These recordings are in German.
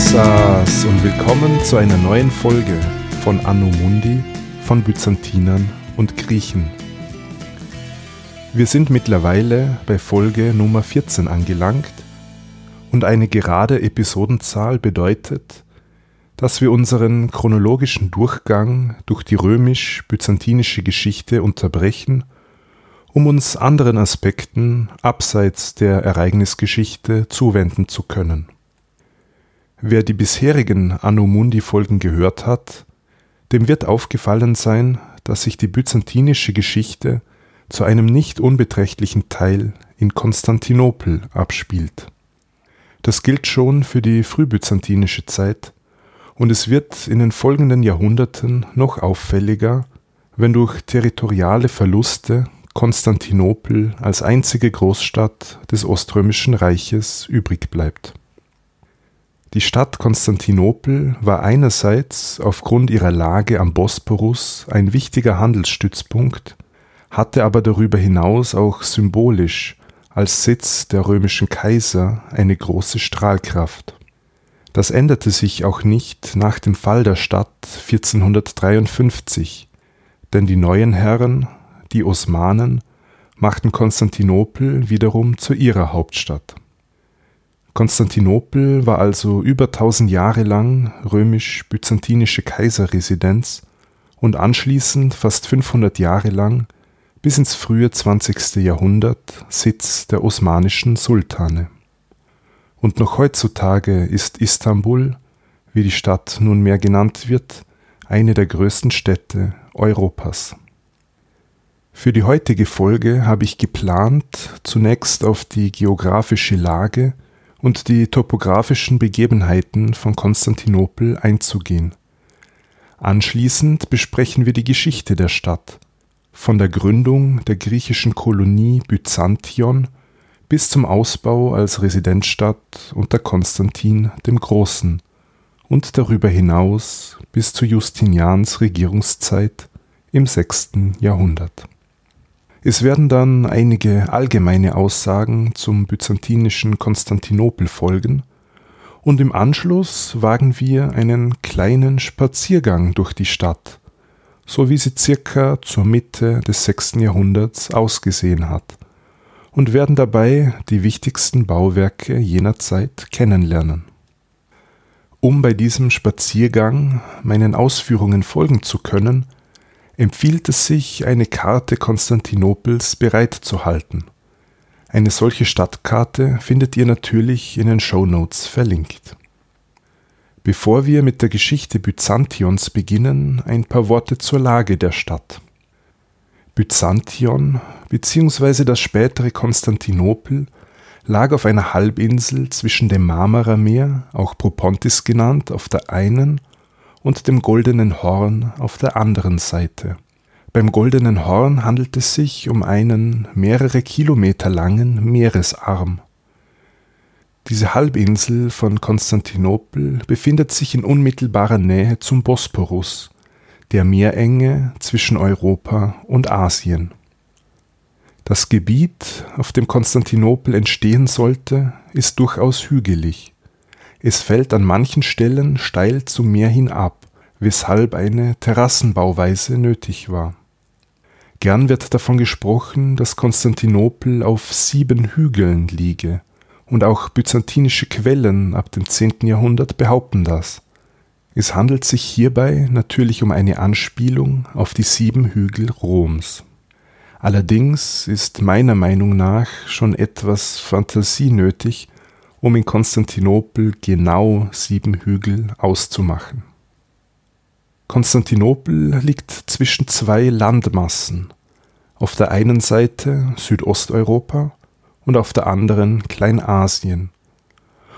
Yassas und willkommen zu einer neuen Folge von Anno Mundi von Byzantinern und Griechen. Wir sind mittlerweile bei Folge Nummer 14 angelangt und eine gerade Episodenzahl bedeutet, dass wir unseren chronologischen Durchgang durch die römisch-byzantinische Geschichte unterbrechen, um uns anderen Aspekten abseits der Ereignisgeschichte zuwenden zu können. Wer die bisherigen Anno Mundi Folgen gehört hat, dem wird aufgefallen sein, dass sich die byzantinische Geschichte zu einem nicht unbeträchtlichen Teil in Konstantinopel abspielt. Das gilt schon für die frühbyzantinische Zeit, und es wird in den folgenden Jahrhunderten noch auffälliger, wenn durch territoriale Verluste Konstantinopel als einzige Großstadt des Oströmischen Reiches übrig bleibt. Die Stadt Konstantinopel war einerseits aufgrund ihrer Lage am Bosporus ein wichtiger Handelsstützpunkt, hatte aber darüber hinaus auch symbolisch als Sitz der römischen Kaiser eine große Strahlkraft. Das änderte sich auch nicht nach dem Fall der Stadt 1453, denn die neuen Herren, die Osmanen, machten Konstantinopel wiederum zu ihrer Hauptstadt. Konstantinopel war also über tausend Jahre lang römisch-byzantinische Kaiserresidenz und anschließend fast 500 Jahre lang bis ins frühe 20. Jahrhundert Sitz der osmanischen Sultane und noch heutzutage ist Istanbul, wie die Stadt nunmehr genannt wird, eine der größten Städte Europas. Für die heutige Folge habe ich geplant, zunächst auf die geografische Lage und die topografischen Begebenheiten von Konstantinopel einzugehen. Anschließend besprechen wir die Geschichte der Stadt, von der Gründung der griechischen Kolonie Byzantion bis zum Ausbau als Residenzstadt unter Konstantin dem Großen und darüber hinaus bis zu Justinians Regierungszeit im 6. Jahrhundert. Es werden dann einige allgemeine Aussagen zum byzantinischen Konstantinopel folgen und im Anschluss wagen wir einen kleinen Spaziergang durch die Stadt, so wie sie circa zur Mitte des 6. Jahrhunderts ausgesehen hat und werden dabei die wichtigsten Bauwerke jener Zeit kennenlernen. Um bei diesem Spaziergang meinen Ausführungen folgen zu können, empfiehlt es sich, eine Karte Konstantinopels bereitzuhalten. Eine solche Stadtkarte findet ihr natürlich in den Show Notes verlinkt. Bevor wir mit der Geschichte Byzantions beginnen, ein paar Worte zur Lage der Stadt. Byzantion bzw. das spätere Konstantinopel lag auf einer Halbinsel zwischen dem Marmarameer, auch Propontis genannt, auf der einen und dem Goldenen Horn auf der anderen Seite. Beim Goldenen Horn handelt es sich um einen mehrere Kilometer langen Meeresarm. Diese Halbinsel von Konstantinopel befindet sich in unmittelbarer Nähe zum Bosporus, der Meerenge zwischen Europa und Asien. Das Gebiet, auf dem Konstantinopel entstehen sollte, ist durchaus hügelig. Es fällt an manchen Stellen steil zum Meer hin ab, weshalb eine Terrassenbauweise nötig war. Gern wird davon gesprochen, dass Konstantinopel auf sieben Hügeln liege, und auch byzantinische Quellen ab dem 10. Jahrhundert behaupten das. Es handelt sich hierbei natürlich um eine Anspielung auf die sieben Hügel Roms. Allerdings ist meiner Meinung nach schon etwas Fantasie nötig, um in Konstantinopel genau sieben Hügel auszumachen. Konstantinopel liegt zwischen zwei Landmassen, auf der einen Seite Südosteuropa und auf der anderen Kleinasien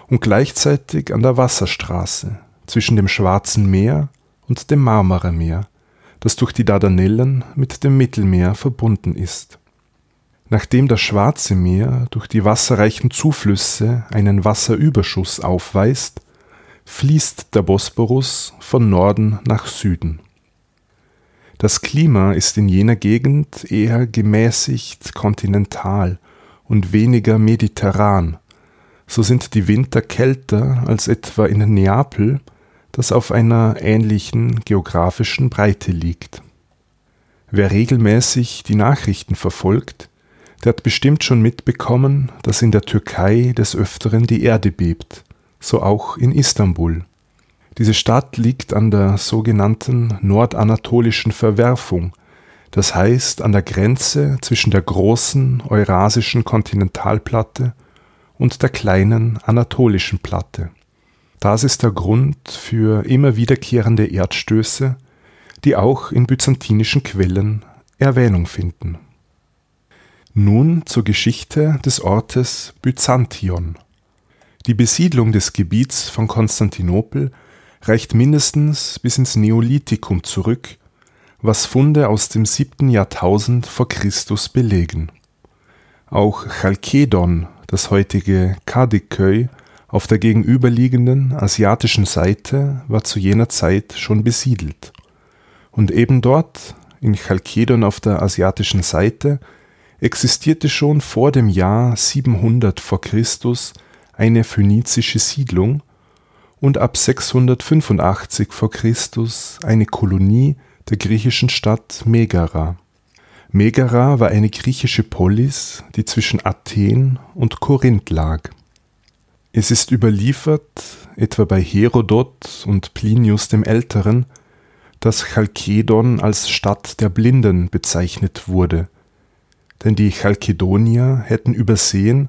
und gleichzeitig an der Wasserstraße, zwischen dem Schwarzen Meer und dem Marmarameer, das durch die Dardanellen mit dem Mittelmeer verbunden ist. Nachdem das Schwarze Meer durch die wasserreichen Zuflüsse einen Wasserüberschuss aufweist, fließt der Bosporus von Norden nach Süden. Das Klima ist in jener Gegend eher gemäßigt kontinental und weniger mediterran, so sind die Winter kälter als etwa in Neapel, das auf einer ähnlichen geografischen Breite liegt. Wer regelmäßig die Nachrichten verfolgt, der hat bestimmt schon mitbekommen, dass in der Türkei des Öfteren die Erde bebt, so auch in Istanbul. Diese Stadt liegt an der sogenannten nordanatolischen Verwerfung, das heißt an der Grenze zwischen der großen eurasischen Kontinentalplatte und der kleinen anatolischen Platte. Das ist der Grund für immer wiederkehrende Erdstöße, die auch in byzantinischen Quellen Erwähnung finden. Nun zur Geschichte des Ortes Byzantion. Die Besiedlung des Gebiets von Konstantinopel reicht mindestens bis ins Neolithikum zurück, was Funde aus dem siebten Jahrtausend vor Christus belegen. Auch Chalkedon, das heutige Kadiköy, auf der gegenüberliegenden asiatischen Seite war zu jener Zeit schon besiedelt. Und eben dort, in Chalkedon auf der asiatischen Seite, existierte schon vor dem Jahr 700 vor Christus eine phönizische Siedlung und ab 685 vor Christus eine Kolonie der griechischen Stadt Megara. Megara war eine griechische Polis, die zwischen Athen und Korinth lag. Es ist überliefert, etwa bei Herodot und Plinius dem Älteren, dass Chalkedon als Stadt der Blinden bezeichnet wurde – denn die Chalkedonier hätten übersehen,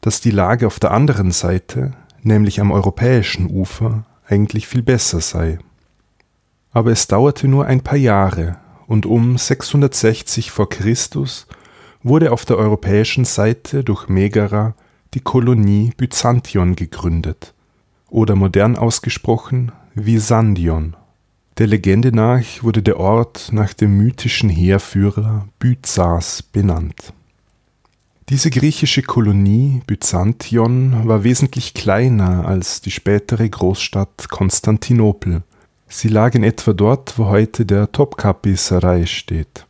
dass die Lage auf der anderen Seite, nämlich am europäischen Ufer, eigentlich viel besser sei. Aber es dauerte nur ein paar Jahre und um 660 vor Christus wurde auf der europäischen Seite durch Megara die Kolonie Byzantion gegründet oder modern ausgesprochen Visandion. Der Legende nach wurde der Ort nach dem mythischen Heerführer Byzas benannt. Diese griechische Kolonie Byzantion war wesentlich kleiner als die spätere Großstadt Konstantinopel. Sie lag in etwa dort, wo heute der Topkapi Sarai steht.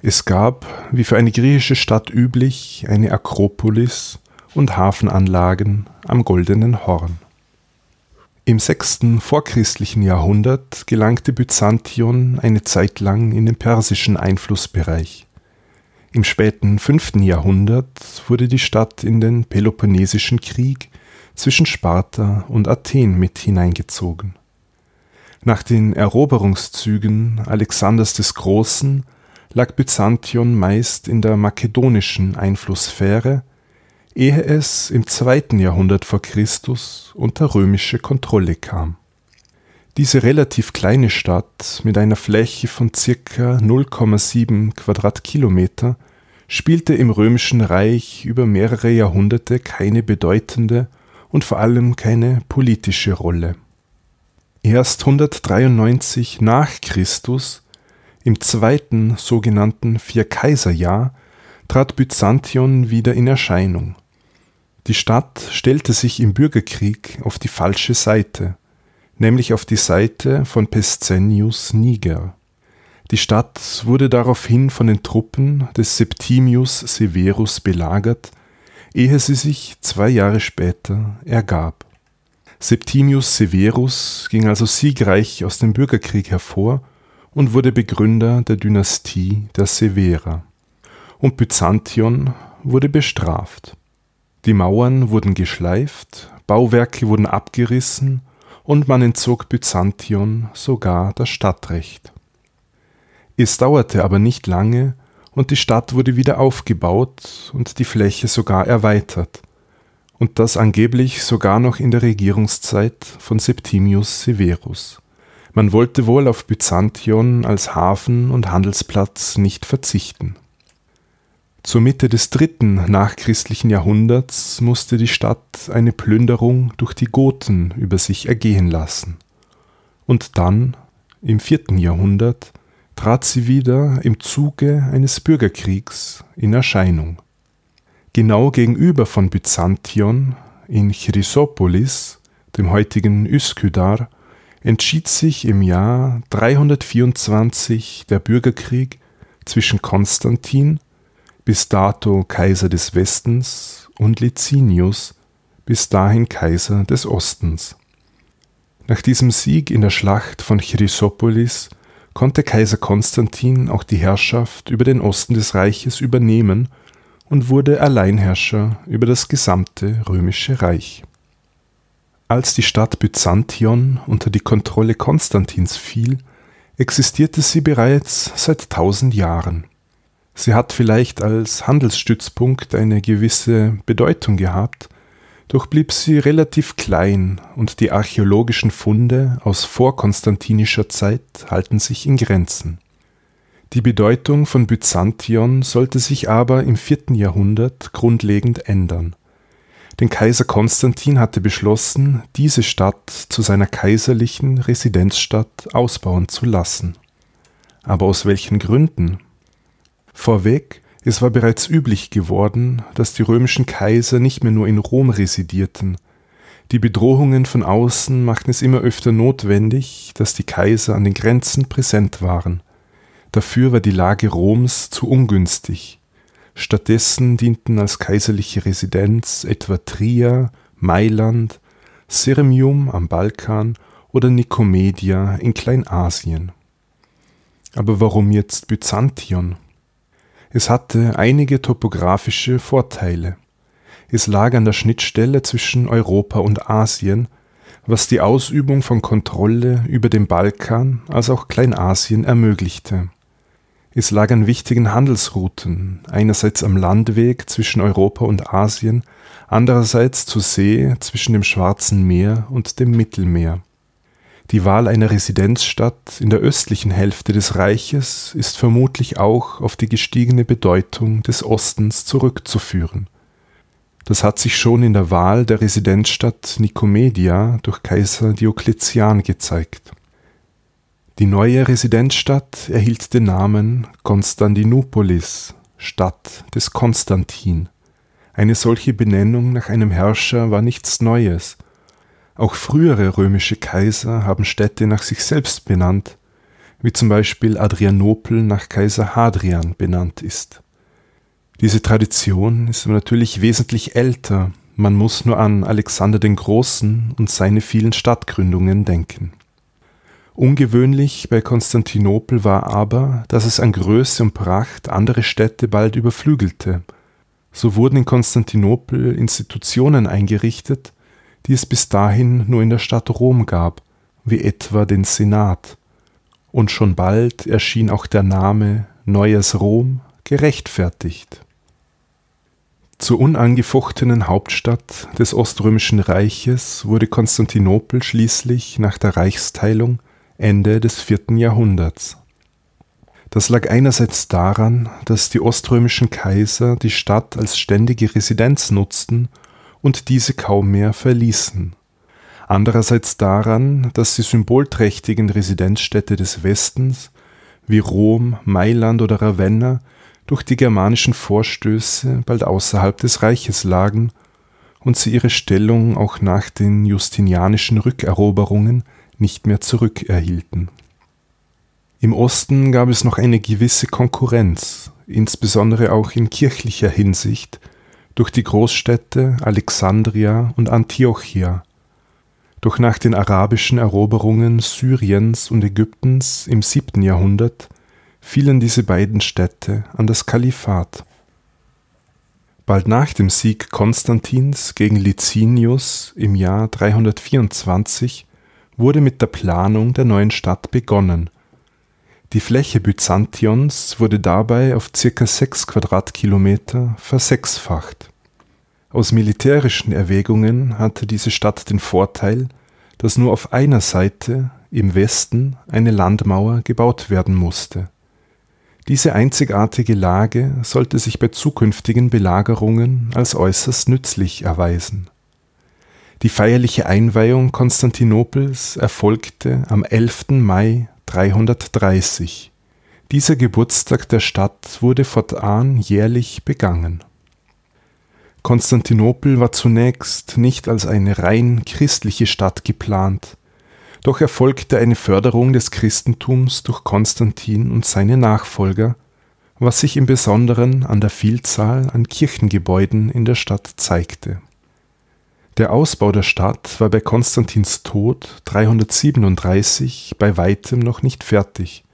Es gab, wie für eine griechische Stadt üblich, eine Akropolis und Hafenanlagen am Goldenen Horn. Im sechsten vorchristlichen Jahrhundert gelangte Byzantion eine Zeit lang in den persischen Einflussbereich. Im späten fünften Jahrhundert wurde die Stadt in den Peloponnesischen Krieg zwischen Sparta und Athen mit hineingezogen. Nach den Eroberungszügen Alexanders des Großen lag Byzantion meist in der makedonischen Einflusssphäre ehe es im zweiten Jahrhundert vor Christus unter römische Kontrolle kam. Diese relativ kleine Stadt mit einer Fläche von circa 0,7 Quadratkilometer spielte im römischen Reich über mehrere Jahrhunderte keine bedeutende und vor allem keine politische Rolle. Erst 193 nach Christus, im zweiten sogenannten Vierkaiserjahr, trat Byzantion wieder in Erscheinung. Die Stadt stellte sich im Bürgerkrieg auf die falsche Seite, nämlich auf die Seite von Pescennius Niger. Die Stadt wurde daraufhin von den Truppen des Septimius Severus belagert, ehe sie sich zwei Jahre später ergab. Septimius Severus ging also siegreich aus dem Bürgerkrieg hervor und wurde Begründer der Dynastie der Severer. Und Byzantion wurde bestraft. Die Mauern wurden geschleift, Bauwerke wurden abgerissen und man entzog Byzantion sogar das Stadtrecht. Es dauerte aber nicht lange und die Stadt wurde wieder aufgebaut und die Fläche sogar erweitert, und das angeblich sogar noch in der Regierungszeit von Septimius Severus. Man wollte wohl auf Byzantion als Hafen und Handelsplatz nicht verzichten. Zur Mitte des dritten nachchristlichen Jahrhunderts musste die Stadt eine Plünderung durch die Goten über sich ergehen lassen. Und dann, im vierten Jahrhundert, trat sie wieder im Zuge eines Bürgerkriegs in Erscheinung. Genau gegenüber von Byzantion, in Chrysopolis, dem heutigen Üsküdar, entschied sich im Jahr 324 der Bürgerkrieg zwischen Konstantin bis dato Kaiser des Westens, und Licinius, bis dahin Kaiser des Ostens. Nach diesem Sieg in der Schlacht von Chrysopolis konnte Kaiser Konstantin auch die Herrschaft über den Osten des Reiches übernehmen und wurde Alleinherrscher über das gesamte römische Reich. Als die Stadt Byzantion unter die Kontrolle Konstantins fiel, existierte sie bereits seit tausend Jahren. Sie hat vielleicht als Handelsstützpunkt eine gewisse Bedeutung gehabt, doch blieb sie relativ klein und die archäologischen Funde aus vorkonstantinischer Zeit halten sich in Grenzen. Die Bedeutung von Byzantion sollte sich aber im vierten Jahrhundert grundlegend ändern. Denn Kaiser Konstantin hatte beschlossen, diese Stadt zu seiner kaiserlichen Residenzstadt ausbauen zu lassen. Aber aus welchen Gründen? Vorweg, es war bereits üblich geworden, dass die römischen Kaiser nicht mehr nur in Rom residierten. Die Bedrohungen von außen machten es immer öfter notwendig, dass die Kaiser an den Grenzen präsent waren. Dafür war die Lage Roms zu ungünstig. Stattdessen dienten als kaiserliche Residenz etwa Trier, Mailand, Sirmium am Balkan oder Nikomedia in Kleinasien. Aber warum jetzt Byzantion? Es hatte einige topografische Vorteile. Es lag an der Schnittstelle zwischen Europa und Asien, was die Ausübung von Kontrolle über den Balkan als auch Kleinasien ermöglichte. Es lag an wichtigen Handelsrouten, einerseits am Landweg zwischen Europa und Asien, andererseits zur See zwischen dem Schwarzen Meer und dem Mittelmeer. Die Wahl einer Residenzstadt in der östlichen Hälfte des Reiches ist vermutlich auch auf die gestiegene Bedeutung des Ostens zurückzuführen. Das hat sich schon in der Wahl der Residenzstadt Nikomedia durch Kaiser Diokletian gezeigt. Die neue Residenzstadt erhielt den Namen Konstantinopolis, Stadt des Konstantin. Eine solche Benennung nach einem Herrscher war nichts Neues, auch frühere römische Kaiser haben Städte nach sich selbst benannt, wie zum Beispiel Adrianopel nach Kaiser Hadrian benannt ist. Diese Tradition ist aber natürlich wesentlich älter, man muss nur an Alexander den Großen und seine vielen Stadtgründungen denken. Ungewöhnlich bei Konstantinopel war aber, dass es an Größe und Pracht andere Städte bald überflügelte. So wurden in Konstantinopel Institutionen eingerichtet, die es bis dahin nur in der Stadt Rom gab, wie etwa den Senat. Und schon bald erschien auch der Name Neues Rom gerechtfertigt. Zur unangefochtenen Hauptstadt des Oströmischen Reiches wurde Konstantinopel schließlich nach der Reichsteilung Ende des vierten Jahrhunderts. Das lag einerseits daran, dass die oströmischen Kaiser die Stadt als ständige Residenz nutzten und diese kaum mehr verließen. Andererseits daran, dass die symbolträchtigen Residenzstädte des Westens wie Rom, Mailand oder Ravenna durch die germanischen Vorstöße bald außerhalb des Reiches lagen und sie ihre Stellung auch nach den justinianischen Rückeroberungen nicht mehr zurückerhielten. Im Osten gab es noch eine gewisse Konkurrenz, insbesondere auch in kirchlicher Hinsicht, durch die Großstädte Alexandria und Antiochia, doch nach den arabischen Eroberungen Syriens und Ägyptens im siebten Jahrhundert fielen diese beiden Städte an das Kalifat. Bald nach dem Sieg Konstantins gegen Licinius im Jahr 324 wurde mit der Planung der neuen Stadt begonnen. Die Fläche Byzantions wurde dabei auf ca. 6 Quadratkilometer versechsfacht. Aus militärischen Erwägungen hatte diese Stadt den Vorteil, dass nur auf einer Seite im Westen eine Landmauer gebaut werden musste. Diese einzigartige Lage sollte sich bei zukünftigen Belagerungen als äußerst nützlich erweisen. Die feierliche Einweihung Konstantinopels erfolgte am 11. Mai 330. Dieser Geburtstag der Stadt wurde fortan jährlich begangen. Konstantinopel war zunächst nicht als eine rein christliche Stadt geplant, doch erfolgte eine Förderung des Christentums durch Konstantin und seine Nachfolger, was sich im Besonderen an der Vielzahl an Kirchengebäuden in der Stadt zeigte Der Ausbau der Stadt war bei Konstantins Tod 337 bei weitem noch nicht fertig.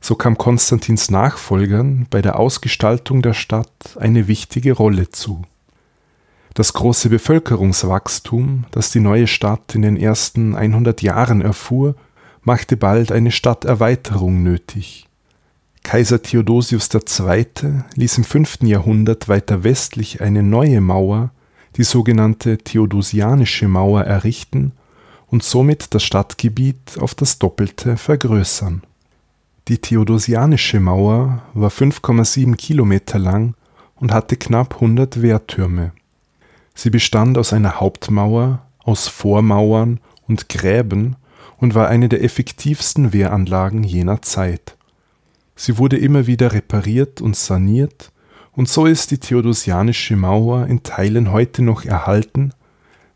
So kam Konstantins Nachfolgern bei der Ausgestaltung der Stadt eine wichtige Rolle zu. Das große Bevölkerungswachstum, das die neue Stadt in den ersten 100 Jahren erfuhr, machte bald eine Stadterweiterung nötig. Kaiser Theodosius II. ließ im 5. Jahrhundert weiter westlich eine neue Mauer die sogenannte Theodosianische Mauer errichten und somit das Stadtgebiet auf das Doppelte vergrößern. Die Theodosianische Mauer war 5,7 Kilometer lang und hatte knapp 100 Wehrtürme. Sie bestand aus einer Hauptmauer, aus Vormauern und Gräben und war eine der effektivsten Wehranlagen jener Zeit. Sie wurde immer wieder repariert und saniert und so ist die Theodosianische Mauer in Teilen heute noch erhalten,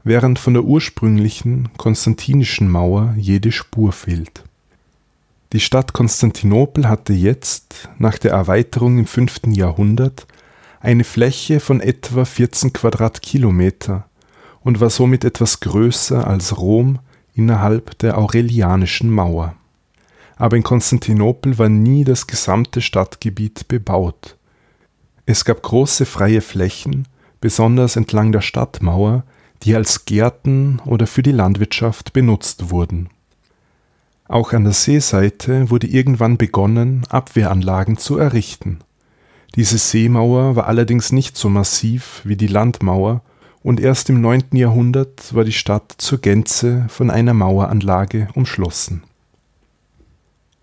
während von der ursprünglichen Konstantinischen Mauer jede Spur fehlt. Die Stadt Konstantinopel hatte jetzt, nach der Erweiterung im 5. Jahrhundert, eine Fläche von etwa 14 Quadratkilometer und war somit etwas größer als Rom innerhalb der Aurelianischen Mauer. Aber in Konstantinopel war nie das gesamte Stadtgebiet bebaut. Es gab große freie Flächen, besonders entlang der Stadtmauer, die als Gärten oder für die Landwirtschaft benutzt wurden. Auch an der Seeseite wurde irgendwann begonnen, Abwehranlagen zu errichten. Diese Seemauer war allerdings nicht so massiv wie die Landmauer und erst im 9. Jahrhundert war die Stadt zur Gänze von einer Maueranlage umschlossen.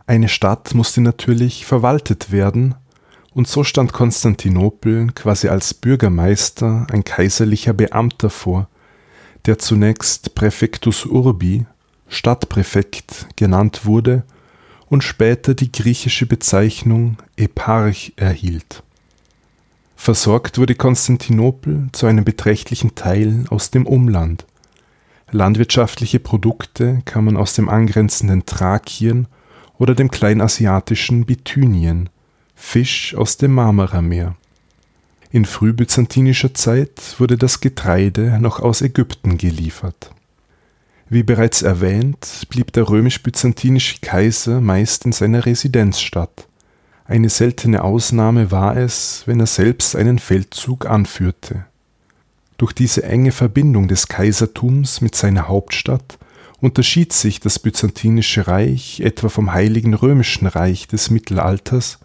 Eine Stadt musste natürlich verwaltet werden und so stand Konstantinopel quasi als Bürgermeister, ein kaiserlicher Beamter vor, der zunächst Praefectus Urbi, Stadtpräfekt genannt wurde und später die griechische Bezeichnung Eparch erhielt. Versorgt wurde Konstantinopel zu einem beträchtlichen Teil aus dem Umland. Landwirtschaftliche Produkte kamen aus dem angrenzenden Thrakien oder dem kleinasiatischen Bithynien, Fisch aus dem Marmarameer. In frühbyzantinischer Zeit wurde das Getreide noch aus Ägypten geliefert. Wie bereits erwähnt, blieb der römisch-byzantinische Kaiser meist in seiner Residenzstadt. Eine seltene Ausnahme war es, wenn er selbst einen Feldzug anführte. Durch diese enge Verbindung des Kaisertums mit seiner Hauptstadt unterschied sich das Byzantinische Reich etwa vom Heiligen Römischen Reich des Mittelalters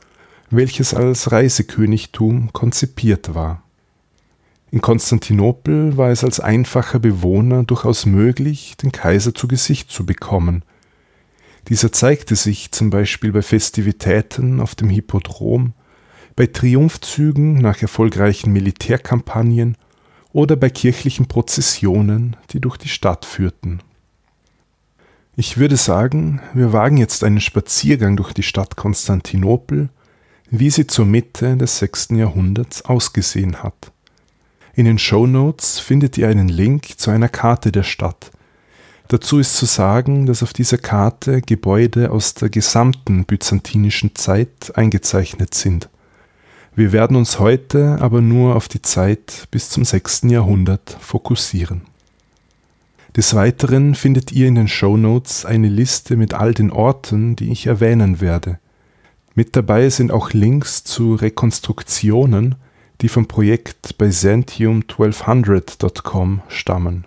welches als Reisekönigtum konzipiert war. In Konstantinopel war es als einfacher Bewohner durchaus möglich, den Kaiser zu Gesicht zu bekommen. Dieser zeigte sich zum Beispiel bei Festivitäten auf dem Hippodrom, bei Triumphzügen nach erfolgreichen Militärkampagnen oder bei kirchlichen Prozessionen, die durch die Stadt führten. Ich würde sagen, wir wagen jetzt einen Spaziergang durch die Stadt Konstantinopel wie sie zur Mitte des 6. Jahrhunderts ausgesehen hat. In den Show Notes findet ihr einen Link zu einer Karte der Stadt. Dazu ist zu sagen, dass auf dieser Karte Gebäude aus der gesamten byzantinischen Zeit eingezeichnet sind. Wir werden uns heute aber nur auf die Zeit bis zum 6. Jahrhundert fokussieren. Des Weiteren findet ihr in den Show Notes eine Liste mit all den Orten, die ich erwähnen werde. Mit dabei sind auch Links zu Rekonstruktionen, die vom Projekt Byzantium1200.com stammen.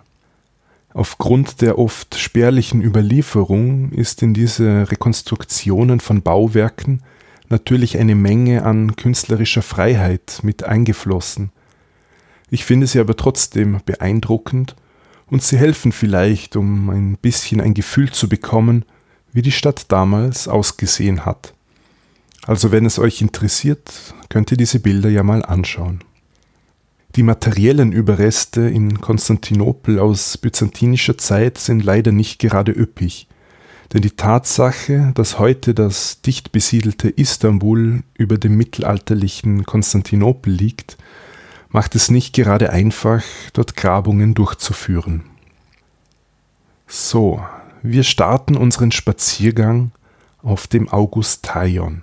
Aufgrund der oft spärlichen Überlieferung ist in diese Rekonstruktionen von Bauwerken natürlich eine Menge an künstlerischer Freiheit mit eingeflossen. Ich finde sie aber trotzdem beeindruckend und sie helfen vielleicht, um ein bisschen ein Gefühl zu bekommen, wie die Stadt damals ausgesehen hat. Also wenn es euch interessiert, könnt ihr diese Bilder ja mal anschauen. Die materiellen Überreste in Konstantinopel aus byzantinischer Zeit sind leider nicht gerade üppig, denn die Tatsache, dass heute das dicht besiedelte Istanbul über dem mittelalterlichen Konstantinopel liegt, macht es nicht gerade einfach, dort Grabungen durchzuführen. So, wir starten unseren Spaziergang auf dem Augustaion.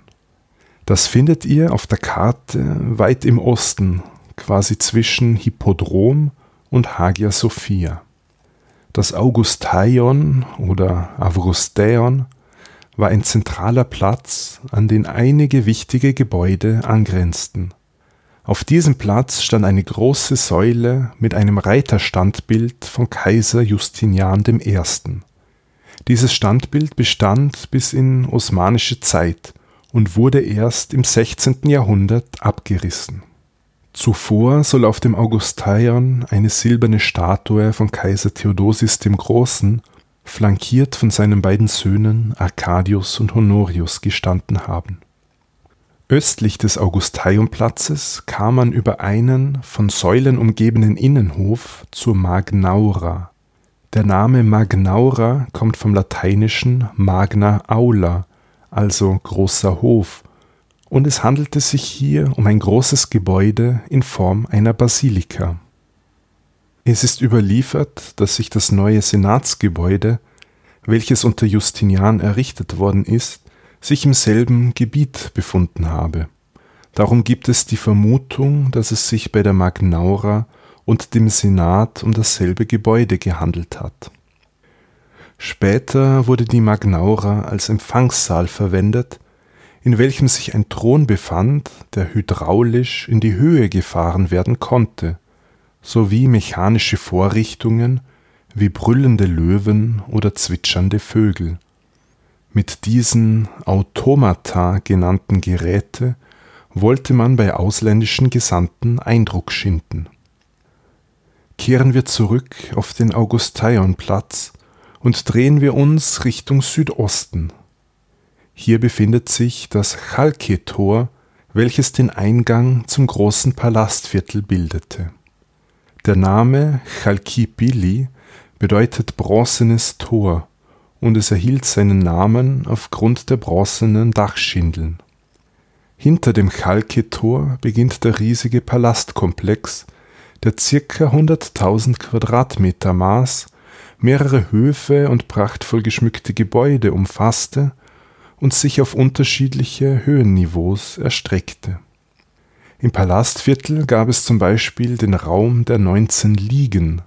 Das findet ihr auf der Karte weit im Osten, quasi zwischen Hippodrom und Hagia Sophia. Das Augustaion oder Avrustaion war ein zentraler Platz, an den einige wichtige Gebäude angrenzten. Auf diesem Platz stand eine große Säule mit einem Reiterstandbild von Kaiser Justinian I. Dieses Standbild bestand bis in osmanische Zeit und wurde erst im 16. Jahrhundert abgerissen. Zuvor soll auf dem Augustaion eine silberne Statue von Kaiser Theodosius dem Großen, flankiert von seinen beiden Söhnen Arcadius und Honorius, gestanden haben. Östlich des Augustaiumplatzes kam man über einen von Säulen umgebenen Innenhof zur Magnaura. Der Name Magnaura kommt vom lateinischen Magna Aula, also großer Hof, und es handelte sich hier um ein großes Gebäude in Form einer Basilika. Es ist überliefert, dass sich das neue Senatsgebäude, welches unter Justinian errichtet worden ist, sich im selben Gebiet befunden habe. Darum gibt es die Vermutung, dass es sich bei der Magnaura und dem Senat um dasselbe Gebäude gehandelt hat. Später wurde die Magnaura als Empfangssaal verwendet, in welchem sich ein Thron befand, der hydraulisch in die Höhe gefahren werden konnte, sowie mechanische Vorrichtungen wie brüllende Löwen oder zwitschernde Vögel. Mit diesen Automata genannten Geräte wollte man bei ausländischen Gesandten Eindruck schinden. Kehren wir zurück auf den Augusteionplatz und drehen wir uns Richtung Südosten. Hier befindet sich das Chalke-Tor, welches den Eingang zum großen Palastviertel bildete. Der Name Chalkipili bedeutet bronzenes Tor und es erhielt seinen Namen aufgrund der bronzenen Dachschindeln. Hinter dem Chalke-Tor beginnt der riesige Palastkomplex, der ca. 100.000 Quadratmeter maß mehrere Höfe und prachtvoll geschmückte Gebäude umfasste und sich auf unterschiedliche Höhenniveaus erstreckte. Im Palastviertel gab es zum Beispiel den Raum der 19 Liegen.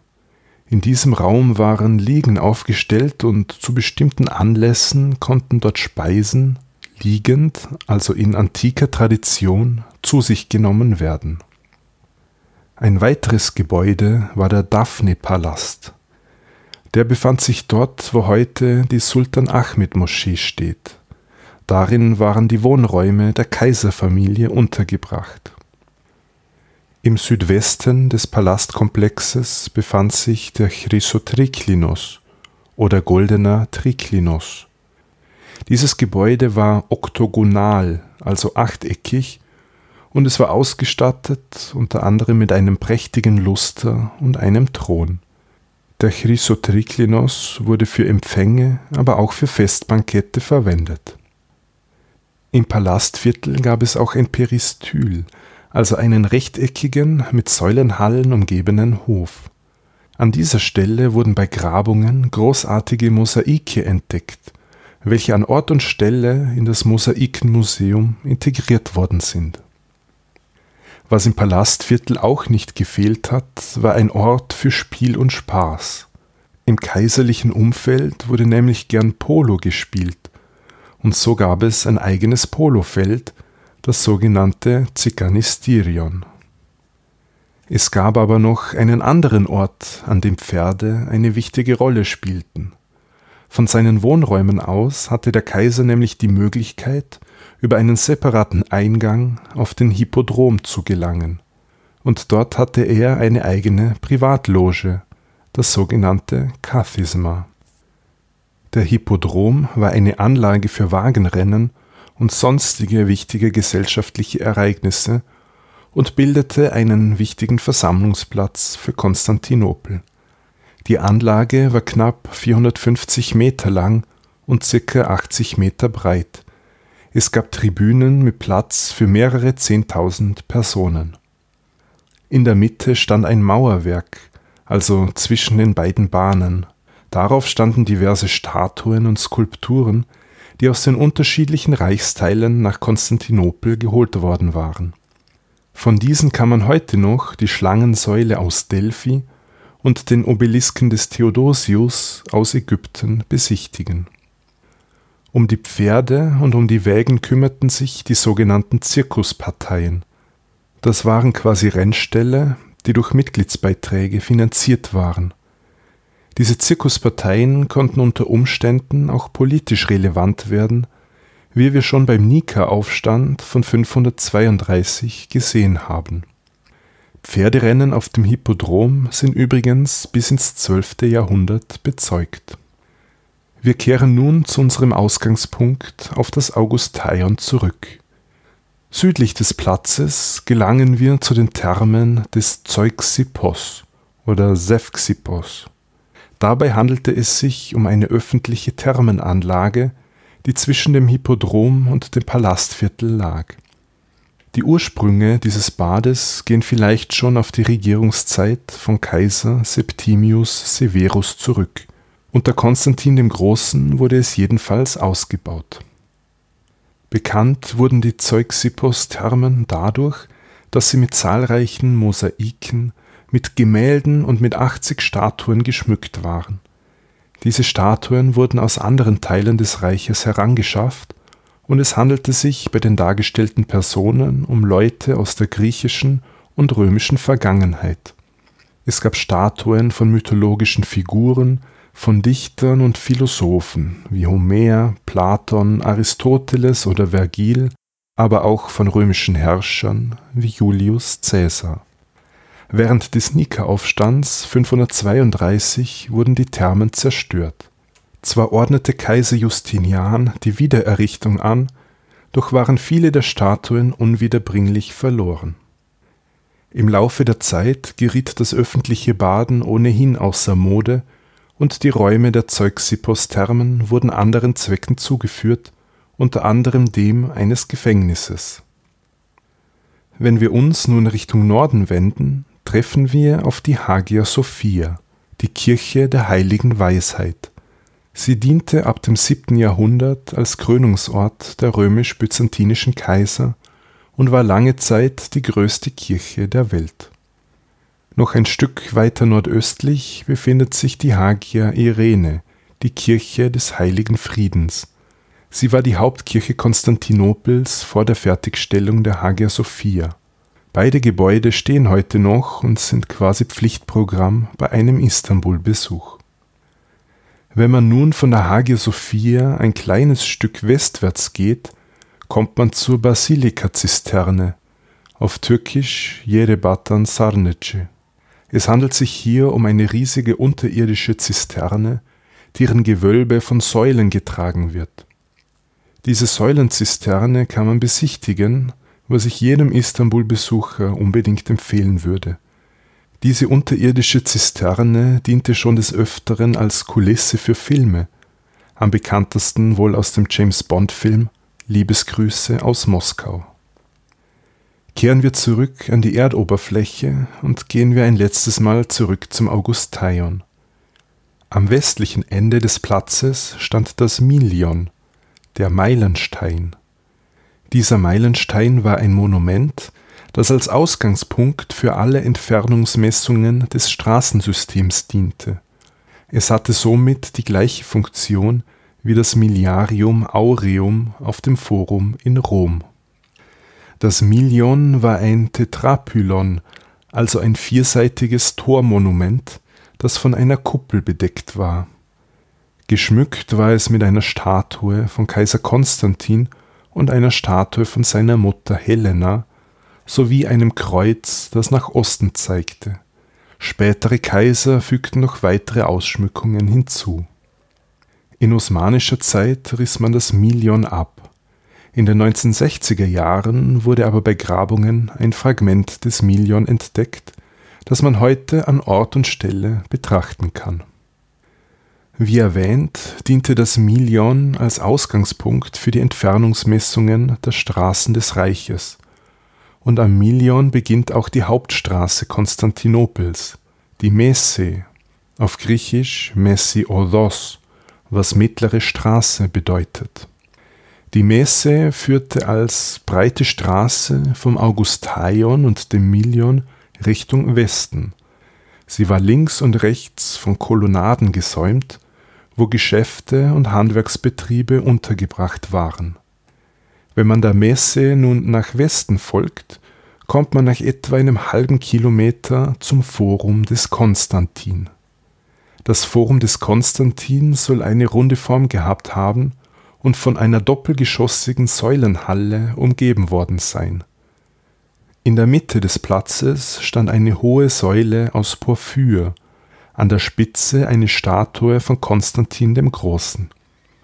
In diesem Raum waren Liegen aufgestellt und zu bestimmten Anlässen konnten dort Speisen liegend, also in antiker Tradition, zu sich genommen werden. Ein weiteres Gebäude war der Daphne-Palast. Der befand sich dort, wo heute die Sultan Ahmed Moschee steht. Darin waren die Wohnräume der Kaiserfamilie untergebracht. Im Südwesten des Palastkomplexes befand sich der Chrysotriklinos oder goldener Triklinos. Dieses Gebäude war oktogonal, also achteckig, und es war ausgestattet unter anderem mit einem prächtigen Luster und einem Thron. Der Chrysotriklinos wurde für Empfänge, aber auch für Festbankette verwendet. Im Palastviertel gab es auch ein Peristyl, also einen rechteckigen, mit Säulenhallen umgebenen Hof. An dieser Stelle wurden bei Grabungen großartige Mosaike entdeckt, welche an Ort und Stelle in das Mosaikenmuseum integriert worden sind. Was im Palastviertel auch nicht gefehlt hat, war ein Ort für Spiel und Spaß. Im kaiserlichen Umfeld wurde nämlich gern Polo gespielt, und so gab es ein eigenes Polofeld, das sogenannte Ziganisterion. Es gab aber noch einen anderen Ort, an dem Pferde eine wichtige Rolle spielten. Von seinen Wohnräumen aus hatte der Kaiser nämlich die Möglichkeit, über einen separaten Eingang auf den Hippodrom zu gelangen, und dort hatte er eine eigene Privatloge, das sogenannte Kathisma. Der Hippodrom war eine Anlage für Wagenrennen und sonstige wichtige gesellschaftliche Ereignisse und bildete einen wichtigen Versammlungsplatz für Konstantinopel. Die Anlage war knapp 450 Meter lang und circa 80 Meter breit. Es gab Tribünen mit Platz für mehrere Zehntausend Personen. In der Mitte stand ein Mauerwerk, also zwischen den beiden Bahnen. Darauf standen diverse Statuen und Skulpturen, die aus den unterschiedlichen Reichsteilen nach Konstantinopel geholt worden waren. Von diesen kann man heute noch die Schlangensäule aus Delphi und den Obelisken des Theodosius aus Ägypten besichtigen. Um die Pferde und um die Wägen kümmerten sich die sogenannten Zirkusparteien. Das waren quasi Rennställe, die durch Mitgliedsbeiträge finanziert waren. Diese Zirkusparteien konnten unter Umständen auch politisch relevant werden, wie wir schon beim Nika-Aufstand von 532 gesehen haben. Pferderennen auf dem Hippodrom sind übrigens bis ins 12. Jahrhundert bezeugt. Wir kehren nun zu unserem Ausgangspunkt auf das Augustaion zurück. Südlich des Platzes gelangen wir zu den Thermen des Zeuxippos oder Sefxippos. Dabei handelte es sich um eine öffentliche Thermenanlage, die zwischen dem Hippodrom und dem Palastviertel lag. Die Ursprünge dieses Bades gehen vielleicht schon auf die Regierungszeit von Kaiser Septimius Severus zurück. Unter Konstantin dem Großen wurde es jedenfalls ausgebaut. Bekannt wurden die Zeuxippos-Thermen dadurch, dass sie mit zahlreichen Mosaiken, mit Gemälden und mit 80 Statuen geschmückt waren. Diese Statuen wurden aus anderen Teilen des Reiches herangeschafft und es handelte sich bei den dargestellten Personen um Leute aus der griechischen und römischen Vergangenheit. Es gab Statuen von mythologischen Figuren, von Dichtern und Philosophen wie Homer, Platon, Aristoteles oder Vergil, aber auch von römischen Herrschern wie Julius Caesar. Während des Nika-Aufstands 532 wurden die Thermen zerstört. Zwar ordnete Kaiser Justinian die Wiedererrichtung an, doch waren viele der Statuen unwiederbringlich verloren. Im Laufe der Zeit geriet das öffentliche Baden ohnehin außer Mode und die Räume der Zeuxippos-Thermen wurden anderen Zwecken zugeführt, unter anderem dem eines Gefängnisses. Wenn wir uns nun Richtung Norden wenden, treffen wir auf die Hagia Sophia, die Kirche der heiligen Weisheit. Sie diente ab dem 7. Jahrhundert als Krönungsort der römisch-byzantinischen Kaiser und war lange Zeit die größte Kirche der Welt. Noch ein Stück weiter nordöstlich befindet sich die Hagia Irene, die Kirche des heiligen Friedens. Sie war die Hauptkirche Konstantinopels vor der Fertigstellung der Hagia Sophia. Beide Gebäude stehen heute noch und sind quasi Pflichtprogramm bei einem Istanbul-Besuch. Wenn man nun von der Hagia Sophia ein kleines Stück westwärts geht, kommt man zur Basilika-Zisterne, auf Türkisch Yerebatan Sarnece. Es handelt sich hier um eine riesige unterirdische Zisterne, deren Gewölbe von Säulen getragen wird. Diese Säulenzisterne kann man besichtigen, was ich jedem Istanbul-Besucher unbedingt empfehlen würde. Diese unterirdische Zisterne diente schon des Öfteren als Kulisse für Filme, am bekanntesten wohl aus dem James Bond-Film Liebesgrüße aus Moskau. Kehren wir zurück an die Erdoberfläche und gehen wir ein letztes Mal zurück zum Augustaion. Am westlichen Ende des Platzes stand das Milion, der Meilenstein. Dieser Meilenstein war ein Monument, das als Ausgangspunkt für alle Entfernungsmessungen des Straßensystems diente. Es hatte somit die gleiche Funktion wie das Miliarium Aureum auf dem Forum in Rom. Das Milion war ein Tetrapylon, also ein vierseitiges Tormonument, das von einer Kuppel bedeckt war. Geschmückt war es mit einer Statue von Kaiser Konstantin und einer Statue von seiner Mutter Helena, sowie einem Kreuz, das nach Osten zeigte. Spätere Kaiser fügten noch weitere Ausschmückungen hinzu. In osmanischer Zeit riss man das Milion ab. In den 1960er Jahren wurde aber bei Grabungen ein Fragment des Milion entdeckt, das man heute an Ort und Stelle betrachten kann. Wie erwähnt, diente das Milion als Ausgangspunkt für die Entfernungsmessungen der Straßen des Reiches und am Milion beginnt auch die Hauptstraße Konstantinopels, die Messe, auf Griechisch Messi Odos, was mittlere Straße bedeutet. Die Messe führte als breite Straße vom Augustaion und dem Milion Richtung Westen. Sie war links und rechts von Kolonnaden gesäumt, wo Geschäfte und Handwerksbetriebe untergebracht waren. Wenn man der Messe nun nach Westen folgt, kommt man nach etwa einem halben Kilometer zum Forum des Konstantin. Das Forum des Konstantin soll eine runde Form gehabt haben und von einer doppelgeschossigen Säulenhalle umgeben worden sein. In der Mitte des Platzes stand eine hohe Säule aus Porphyr, an der Spitze eine Statue von Konstantin dem Großen.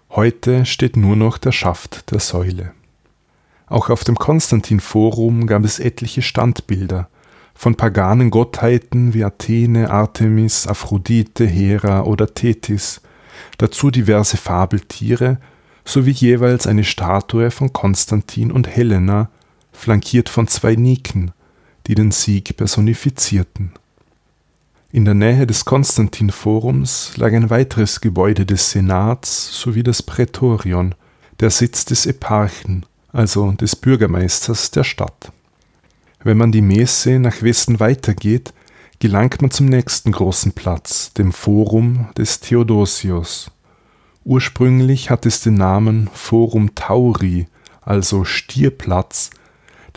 Heute steht nur noch der Schaft der Säule. Auch auf dem Konstantin-Forum gab es etliche Standbilder von paganen Gottheiten wie Athene, Artemis, Aphrodite, Hera oder Tethys, dazu diverse Fabeltiere sowie jeweils eine Statue von Konstantin und Helena, flankiert von zwei Niken, die den Sieg personifizierten. In der Nähe des Konstantin-Forums lag ein weiteres Gebäude des Senats sowie das Prätorion, der Sitz des Eparchen, also des Bürgermeisters der Stadt. Wenn man die Messe nach Westen weitergeht, gelangt man zum nächsten großen Platz, dem Forum des Theodosios. Ursprünglich hat es den Namen Forum Tauri, also Stierplatz,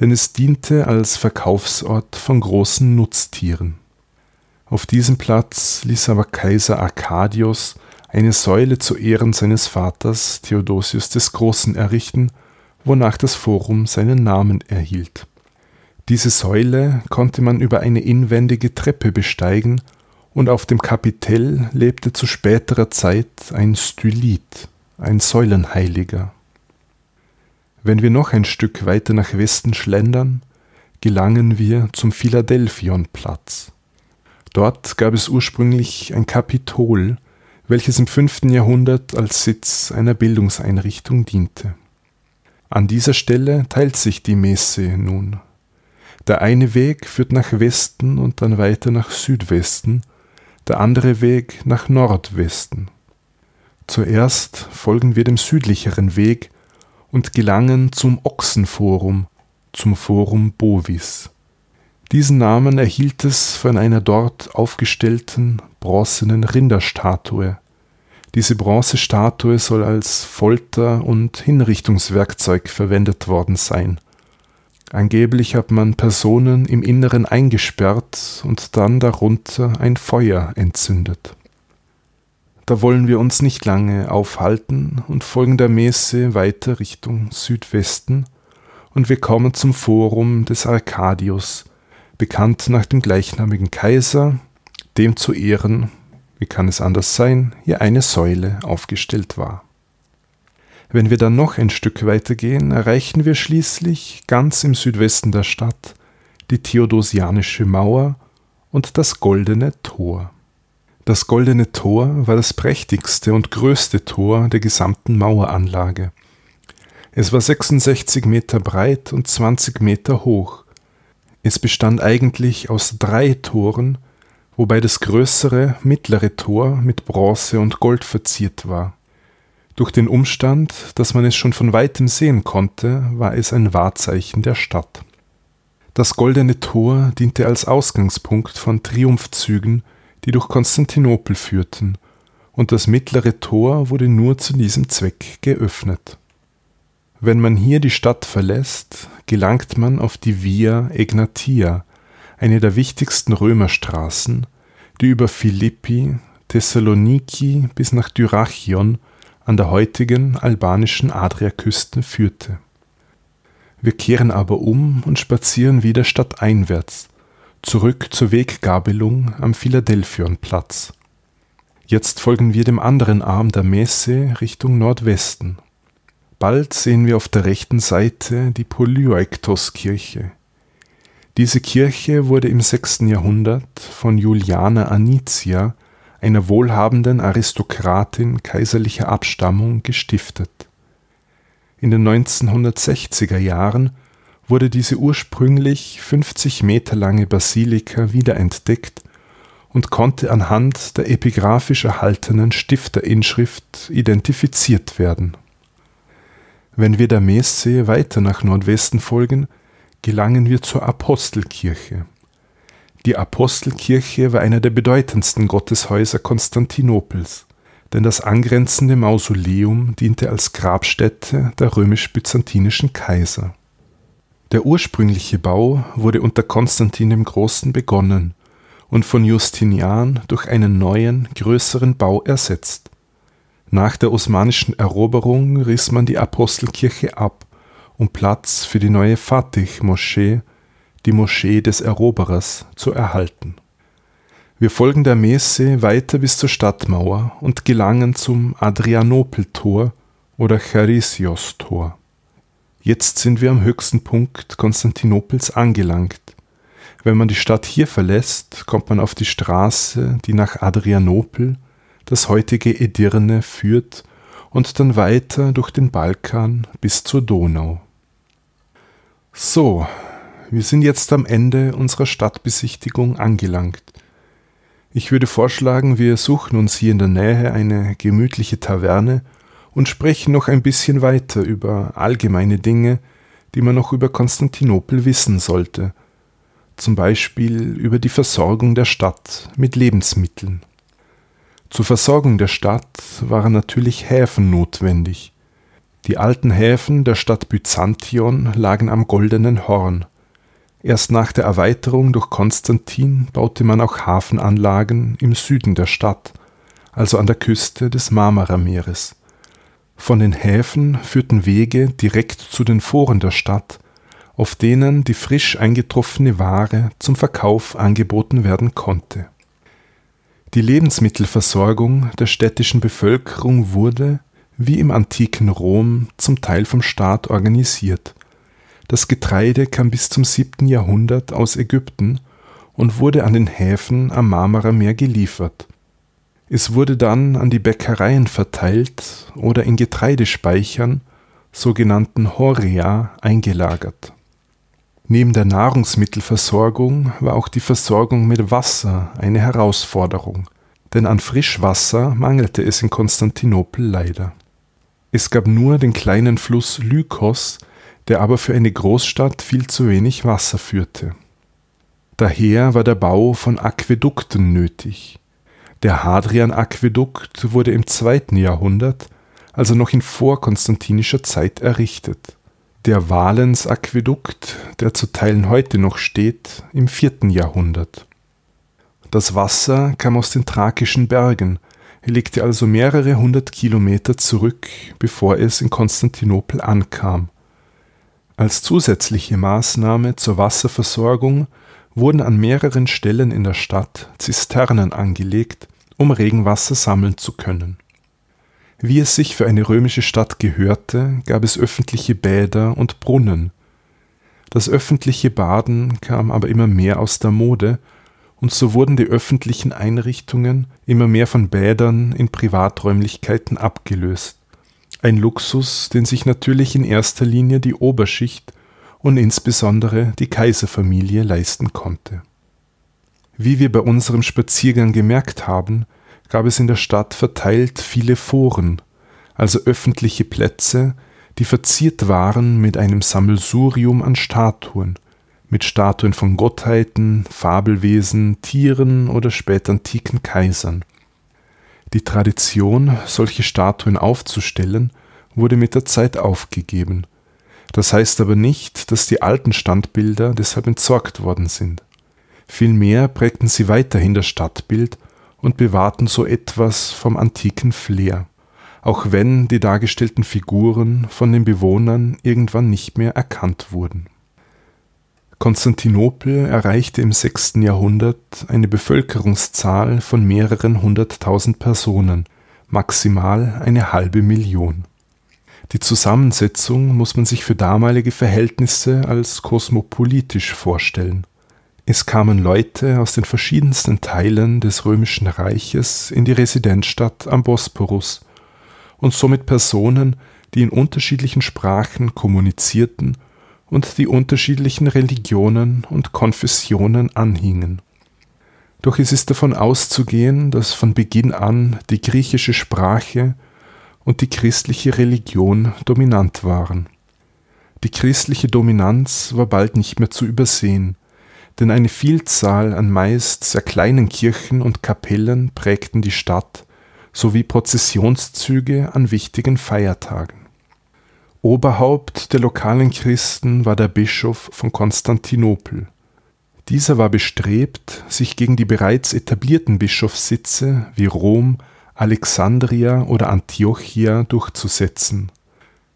denn es diente als Verkaufsort von großen Nutztieren. Auf diesem Platz ließ aber Kaiser Arcadius eine Säule zu Ehren seines Vaters Theodosius des Großen errichten, wonach das Forum seinen Namen erhielt. Diese Säule konnte man über eine inwendige Treppe besteigen und auf dem Kapitell lebte zu späterer Zeit ein Stylit, ein Säulenheiliger. Wenn wir noch ein Stück weiter nach Westen schlendern, gelangen wir zum Philadelphionplatz. Dort gab es ursprünglich ein Kapitol, welches im 5. Jahrhundert als Sitz einer Bildungseinrichtung diente. An dieser Stelle teilt sich die Messe nun. Der eine Weg führt nach Westen und dann weiter nach Südwesten, der andere Weg nach Nordwesten. Zuerst folgen wir dem südlicheren Weg und gelangen zum Ochsenforum, zum Forum Bovis. Diesen Namen erhielt es von einer dort aufgestellten bronzenen Rinderstatue. Diese Bronzestatue soll als Folter- und Hinrichtungswerkzeug verwendet worden sein. Angeblich hat man Personen im Inneren eingesperrt und dann darunter ein Feuer entzündet. Da wollen wir uns nicht lange aufhalten und folgen der Messe weiter Richtung Südwesten und wir kommen zum Forum des Arkadius, bekannt nach dem gleichnamigen Kaiser, dem zu Ehren, wie kann es anders sein, hier eine Säule aufgestellt war. Wenn wir dann noch ein Stück weitergehen, erreichen wir schließlich ganz im Südwesten der Stadt die Theodosianische Mauer und das Goldene Tor. Das Goldene Tor war das prächtigste und größte Tor der gesamten Maueranlage. Es war 66 Meter breit und 20 Meter hoch es bestand eigentlich aus drei Toren, wobei das größere, mittlere Tor mit Bronze und Gold verziert war. Durch den Umstand, dass man es schon von weitem sehen konnte, war es ein Wahrzeichen der Stadt. Das goldene Tor diente als Ausgangspunkt von Triumphzügen, die durch Konstantinopel führten, und das mittlere Tor wurde nur zu diesem Zweck geöffnet. Wenn man hier die Stadt verlässt, gelangt man auf die Via Egnatia, eine der wichtigsten Römerstraßen, die über Philippi, Thessaloniki bis nach Dyrrhachion an der heutigen albanischen Adriaküste führte. Wir kehren aber um und spazieren wieder stadteinwärts, zurück zur Weggabelung am Philadelphionplatz. Jetzt folgen wir dem anderen Arm der Messe Richtung Nordwesten. Bald sehen wir auf der rechten Seite die Polyaiktos-Kirche. Diese Kirche wurde im 6. Jahrhundert von Juliana Anicia, einer wohlhabenden Aristokratin kaiserlicher Abstammung, gestiftet. In den 1960er Jahren wurde diese ursprünglich 50 Meter lange Basilika wiederentdeckt und konnte anhand der epigraphisch erhaltenen Stifterinschrift identifiziert werden wenn wir der Messe weiter nach Nordwesten folgen, gelangen wir zur Apostelkirche. Die Apostelkirche war einer der bedeutendsten Gotteshäuser Konstantinopels, denn das angrenzende Mausoleum diente als Grabstätte der römisch-byzantinischen Kaiser. Der ursprüngliche Bau wurde unter Konstantin dem Großen begonnen und von Justinian durch einen neuen, größeren Bau ersetzt. Nach der osmanischen Eroberung riss man die Apostelkirche ab, um Platz für die neue Fatih-Moschee, die Moschee des Eroberers, zu erhalten. Wir folgen der Messe weiter bis zur Stadtmauer und gelangen zum Adrianopel-Tor oder Charisios-Tor. Jetzt sind wir am höchsten Punkt Konstantinopels angelangt. Wenn man die Stadt hier verlässt, kommt man auf die Straße, die nach Adrianopel, das heutige Edirne, führt und dann weiter durch den Balkan bis zur Donau. So, wir sind jetzt am Ende unserer Stadtbesichtigung angelangt. Ich würde vorschlagen, wir suchen uns hier in der Nähe eine gemütliche Taverne und sprechen noch ein bisschen weiter über allgemeine Dinge, die man noch über Konstantinopel wissen sollte – zum Beispiel über die Versorgung der Stadt mit Lebensmitteln. Zur Versorgung der Stadt waren natürlich Häfen notwendig. Die alten Häfen der Stadt Byzantion lagen am Goldenen Horn. Erst nach der Erweiterung durch Konstantin baute man auch Hafenanlagen im Süden der Stadt, also an der Küste des Marmarameeres. Von den Häfen führten Wege direkt zu den Foren der Stadt, auf denen die frisch eingetroffene Ware zum Verkauf angeboten werden konnte. Die Lebensmittelversorgung der städtischen Bevölkerung wurde, wie im antiken Rom, zum Teil vom Staat organisiert. Das Getreide kam bis zum 7. Jahrhundert aus Ägypten und wurde an den Häfen am Marmarameer geliefert. Es wurde dann an die Bäckereien verteilt oder in Getreidespeichern, sogenannten Horia, eingelagert. Neben der Nahrungsmittelversorgung war auch die Versorgung mit Wasser eine Herausforderung, denn an Frischwasser mangelte es in Konstantinopel leider. Es gab nur den kleinen Fluss Lykos, der aber für eine Großstadt viel zu wenig Wasser führte. Daher war der Bau von Aquädukten nötig. Der Hadrian-Aquädukt wurde im zweiten Jahrhundert, also noch in vorkonstantinischer Zeit errichtet der Valens-Aquädukt, der zu Teilen heute noch steht, im vierten Jahrhundert. Das Wasser kam aus den Thrakischen Bergen, legte also mehrere hundert Kilometer zurück, bevor es in Konstantinopel ankam. Als zusätzliche Maßnahme zur Wasserversorgung wurden an mehreren Stellen in der Stadt Zisternen angelegt, um Regenwasser sammeln zu können wie es sich für eine römische Stadt gehörte, gab es öffentliche Bäder und Brunnen. Das öffentliche Baden kam aber immer mehr aus der Mode, und so wurden die öffentlichen Einrichtungen immer mehr von Bädern in Privaträumlichkeiten abgelöst. Ein Luxus, den sich natürlich in erster Linie die Oberschicht und insbesondere die Kaiserfamilie leisten konnte. Wie wir bei unserem Spaziergang gemerkt haben, gab es in der Stadt verteilt viele Foren, also öffentliche Plätze, die verziert waren mit einem Sammelsurium an Statuen, mit Statuen von Gottheiten, Fabelwesen, Tieren oder spätantiken Kaisern. Die Tradition, solche Statuen aufzustellen, wurde mit der Zeit aufgegeben. Das heißt aber nicht, dass die alten Standbilder deshalb entsorgt worden sind. Vielmehr prägten sie weiterhin das Stadtbild und bewahrten so etwas vom antiken Flair, auch wenn die dargestellten Figuren von den Bewohnern irgendwann nicht mehr erkannt wurden. Konstantinopel erreichte im 6. Jahrhundert eine Bevölkerungszahl von mehreren hunderttausend Personen, maximal eine halbe Million. Die Zusammensetzung muss man sich für damalige Verhältnisse als kosmopolitisch vorstellen. Es kamen Leute aus den verschiedensten Teilen des römischen Reiches in die Residenzstadt am Bosporus und somit Personen, die in unterschiedlichen Sprachen kommunizierten und die unterschiedlichen Religionen und Konfessionen anhingen. Doch es ist davon auszugehen, dass von Beginn an die griechische Sprache und die christliche Religion dominant waren. Die christliche Dominanz war bald nicht mehr zu übersehen, denn eine Vielzahl an meist sehr kleinen Kirchen und Kapellen prägten die Stadt sowie Prozessionszüge an wichtigen Feiertagen. Oberhaupt der lokalen Christen war der Bischof von Konstantinopel. Dieser war bestrebt, sich gegen die bereits etablierten Bischofssitze wie Rom, Alexandria oder Antiochia durchzusetzen.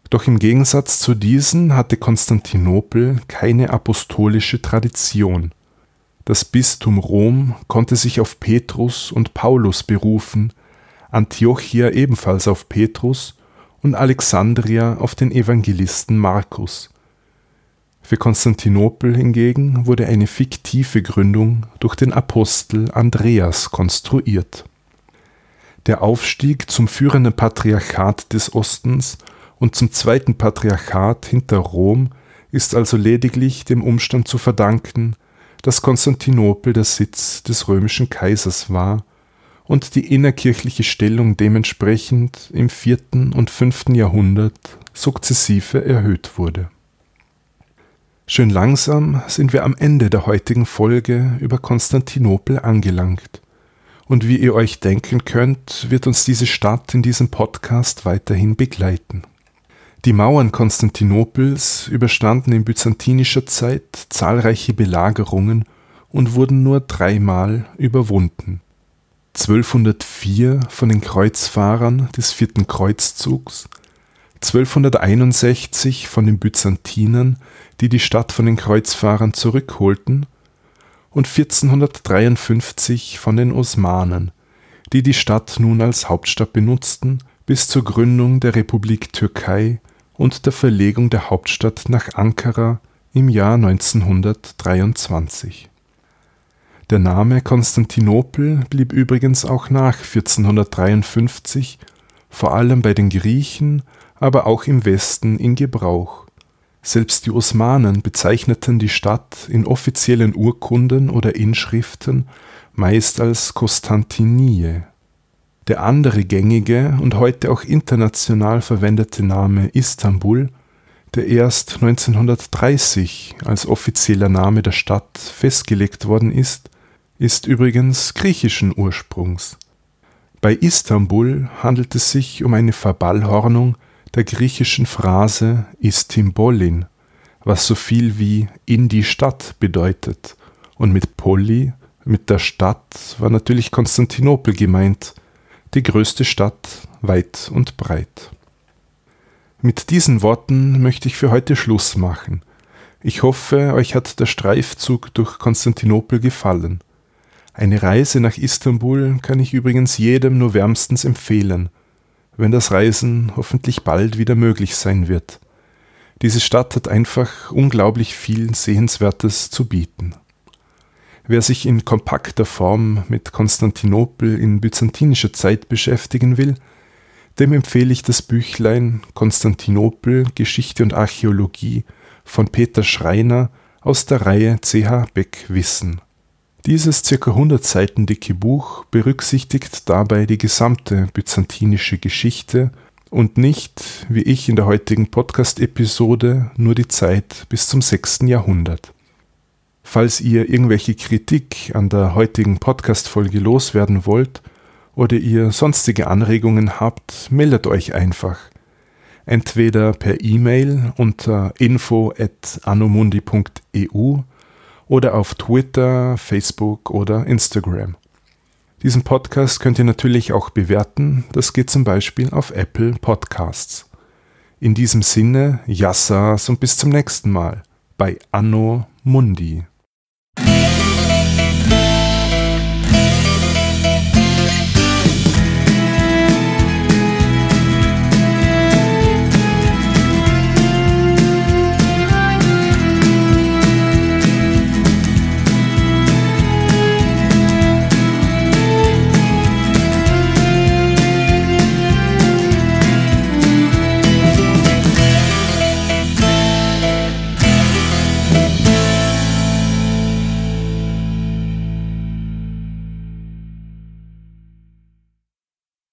Doch im Gegensatz zu diesen hatte Konstantinopel keine apostolische Tradition. Das Bistum Rom konnte sich auf Petrus und Paulus berufen, Antiochia ebenfalls auf Petrus und Alexandria auf den Evangelisten Markus. Für Konstantinopel hingegen wurde eine fiktive Gründung durch den Apostel Andreas konstruiert. Der Aufstieg zum führenden Patriarchat des Ostens und zum zweiten Patriarchat hinter Rom ist also lediglich dem Umstand zu verdanken, dass Konstantinopel der Sitz des römischen Kaisers war und die innerkirchliche Stellung dementsprechend im vierten und fünften Jahrhundert sukzessive erhöht wurde. Schön langsam sind wir am Ende der heutigen Folge über Konstantinopel angelangt. Und wie ihr euch denken könnt, wird uns diese Stadt in diesem Podcast weiterhin begleiten. Die Mauern Konstantinopels überstanden in byzantinischer Zeit zahlreiche Belagerungen und wurden nur dreimal überwunden. 1204 von den Kreuzfahrern des vierten Kreuzzugs, 1261 von den Byzantinern, die die Stadt von den Kreuzfahrern zurückholten, und 1453 von den Osmanen, die die Stadt nun als Hauptstadt benutzten bis zur Gründung der Republik Türkei und der Verlegung der Hauptstadt nach Ankara im Jahr 1923. Der Name Konstantinopel blieb übrigens auch nach 1453 vor allem bei den Griechen, aber auch im Westen in Gebrauch. Selbst die Osmanen bezeichneten die Stadt in offiziellen Urkunden oder Inschriften meist als Konstantinie der andere gängige und heute auch international verwendete Name Istanbul, der erst 1930 als offizieller Name der Stadt festgelegt worden ist, ist übrigens griechischen Ursprungs. Bei Istanbul handelt es sich um eine Verballhornung der griechischen Phrase Istimbolin, was so viel wie in die Stadt bedeutet, und mit Poli, mit der Stadt, war natürlich Konstantinopel gemeint, die größte Stadt weit und breit. Mit diesen Worten möchte ich für heute Schluss machen. Ich hoffe, euch hat der Streifzug durch Konstantinopel gefallen. Eine Reise nach Istanbul kann ich übrigens jedem nur wärmstens empfehlen, wenn das Reisen hoffentlich bald wieder möglich sein wird. Diese Stadt hat einfach unglaublich viel Sehenswertes zu bieten. Wer sich in kompakter Form mit Konstantinopel in byzantinischer Zeit beschäftigen will, dem empfehle ich das Büchlein Konstantinopel Geschichte und Archäologie von Peter Schreiner aus der Reihe CH Beck Wissen. Dieses ca. 100 Seiten dicke Buch berücksichtigt dabei die gesamte byzantinische Geschichte und nicht, wie ich in der heutigen Podcast-Episode, nur die Zeit bis zum 6. Jahrhundert. Falls ihr irgendwelche Kritik an der heutigen Podcast-Folge loswerden wollt oder ihr sonstige Anregungen habt, meldet euch einfach. Entweder per E-Mail unter info.anomundi.eu oder auf Twitter, Facebook oder Instagram. Diesen Podcast könnt ihr natürlich auch bewerten. Das geht zum Beispiel auf Apple Podcasts. In diesem Sinne, Yassas und bis zum nächsten Mal bei Anno Mundi.